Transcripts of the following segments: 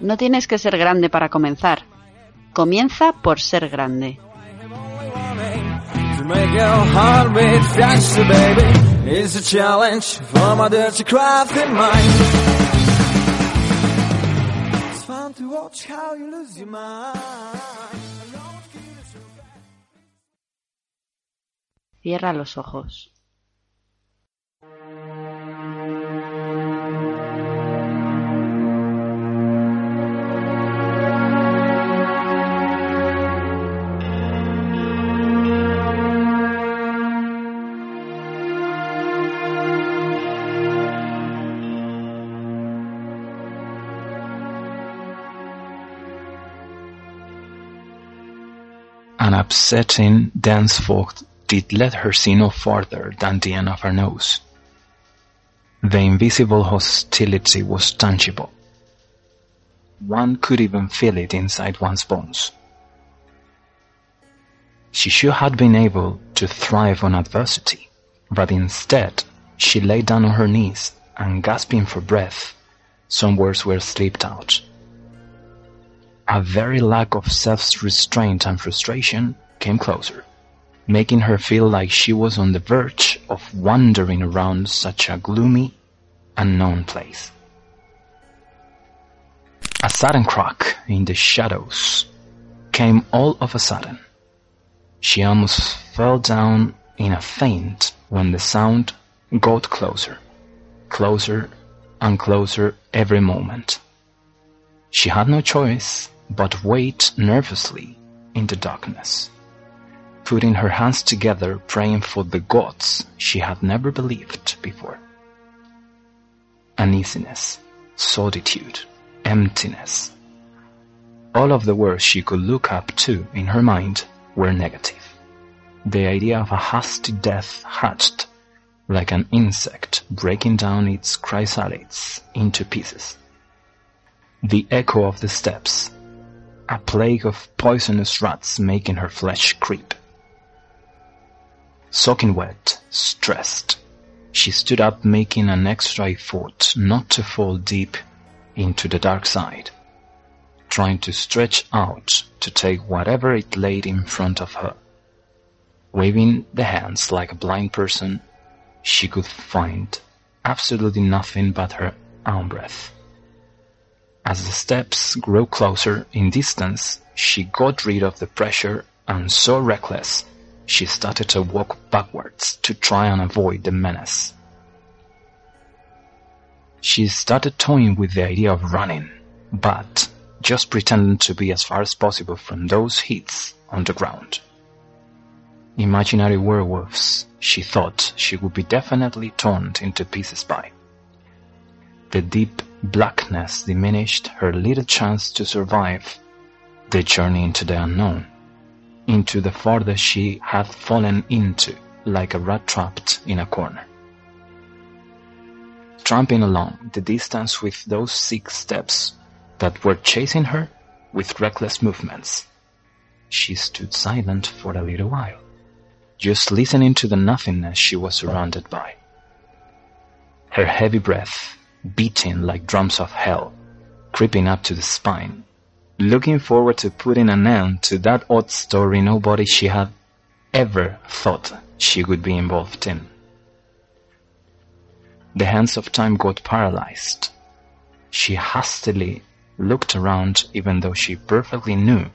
No tienes que ser grande para comenzar. Comienza por ser grande. To make your An upsetting fog did let her see no farther than the end of her nose. The invisible hostility was tangible. One could even feel it inside one's bones. She should have been able to thrive on adversity, but instead she lay down on her knees and gasping for breath, some words were slipped out. A very lack of self-restraint and frustration came closer, making her feel like she was on the verge of wandering around such a gloomy, unknown place. A sudden crack in the shadows came all of a sudden. She almost fell down in a faint when the sound got closer, closer and closer every moment. She had no choice but wait nervously in the darkness, putting her hands together praying for the gods she had never believed before. Uneasiness, solitude, emptiness. All of the words she could look up to in her mind were negative. The idea of a hasty death hatched like an insect breaking down its chrysalids into pieces. The echo of the steps, a plague of poisonous rats making her flesh creep. Soaking wet, stressed, she stood up making an extra effort not to fall deep into the dark side, trying to stretch out to take whatever it laid in front of her. Waving the hands like a blind person, she could find absolutely nothing but her own breath. As the steps grew closer in distance, she got rid of the pressure and so reckless, she started to walk backwards to try and avoid the menace. She started toying with the idea of running, but just pretending to be as far as possible from those hits on the ground. Imaginary werewolves, she thought she would be definitely torn into pieces by. The deep blackness diminished her little chance to survive the journey into the unknown, into the farthest she had fallen into like a rat trapped in a corner. Tramping along the distance with those six steps that were chasing her with reckless movements, she stood silent for a little while, just listening to the nothingness she was surrounded by. Her heavy breath beating like drums of hell, creeping up to the spine, looking forward to putting an end to that odd story nobody she had ever thought she would be involved in. The hands of time got paralyzed. She hastily looked around even though she perfectly knew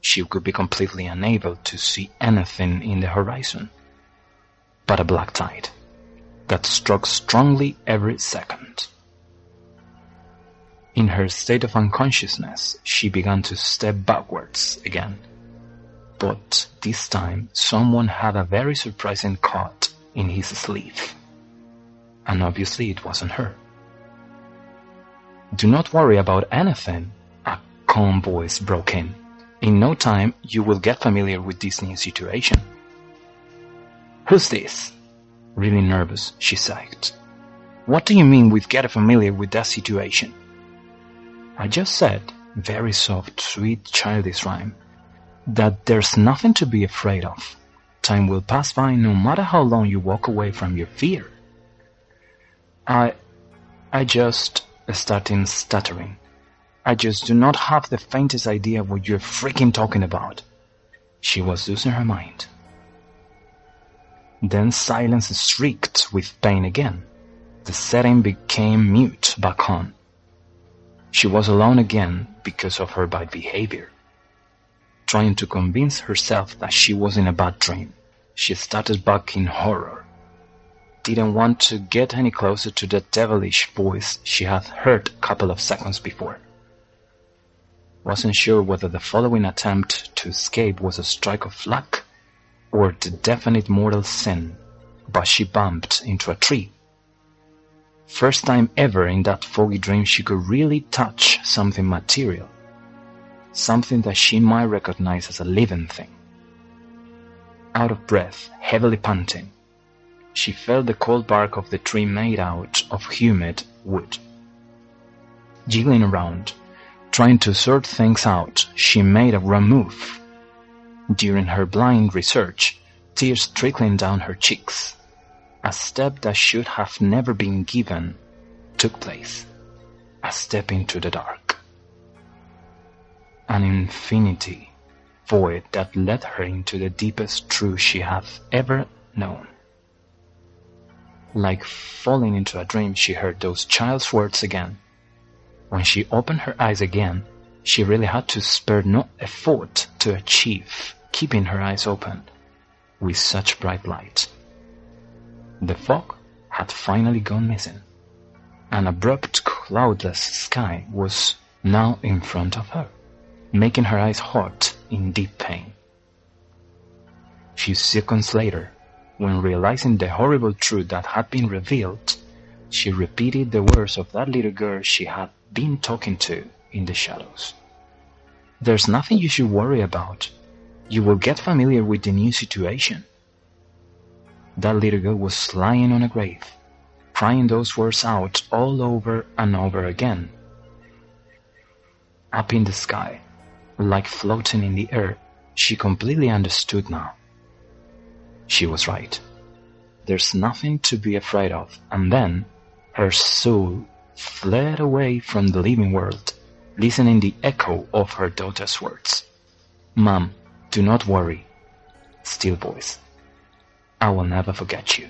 she could be completely unable to see anything in the horizon but a black tide that struck strongly every second. In her state of unconsciousness, she began to step backwards again. But this time, someone had a very surprising cut in his sleeve. And obviously it wasn't her. Do not worry about anything, a calm voice broke in. In no time, you will get familiar with this new situation. Who's this? Really nervous, she sighed. What do you mean with get familiar with that situation? I just said, very soft, sweet, childish rhyme, that there's nothing to be afraid of. Time will pass by no matter how long you walk away from your fear. I, I just started stuttering. I just do not have the faintest idea what you're freaking talking about. She was losing her mind. Then silence shrieked with pain again. The setting became mute back home. She was alone again because of her bad behavior. Trying to convince herself that she was in a bad dream, she started back in horror. Didn't want to get any closer to the devilish voice she had heard a couple of seconds before. Wasn't sure whether the following attempt to escape was a strike of luck or the definite mortal sin, but she bumped into a tree. First time ever in that foggy dream she could really touch something material, something that she might recognize as a living thing. Out of breath, heavily panting, she felt the cold bark of the tree made out of humid wood. Jiggling around, trying to sort things out, she made a wrong move. During her blind research, tears trickling down her cheeks. A step that should have never been given took place. A step into the dark. An infinity void that led her into the deepest truth she had ever known. Like falling into a dream, she heard those child's words again. When she opened her eyes again, she really had to spare no effort to achieve keeping her eyes open with such bright light. The fog had finally gone missing. An abrupt cloudless sky was now in front of her, making her eyes hot in deep pain. Few seconds later, when realizing the horrible truth that had been revealed, she repeated the words of that little girl she had been talking to in the shadows. There's nothing you should worry about. You will get familiar with the new situation. That little girl was lying on a grave, crying those words out all over and over again. Up in the sky, like floating in the air, she completely understood now. She was right. There's nothing to be afraid of. And then her soul fled away from the living world, listening the echo of her daughter's words. Mom, do not worry. Still voice. I will never forget you.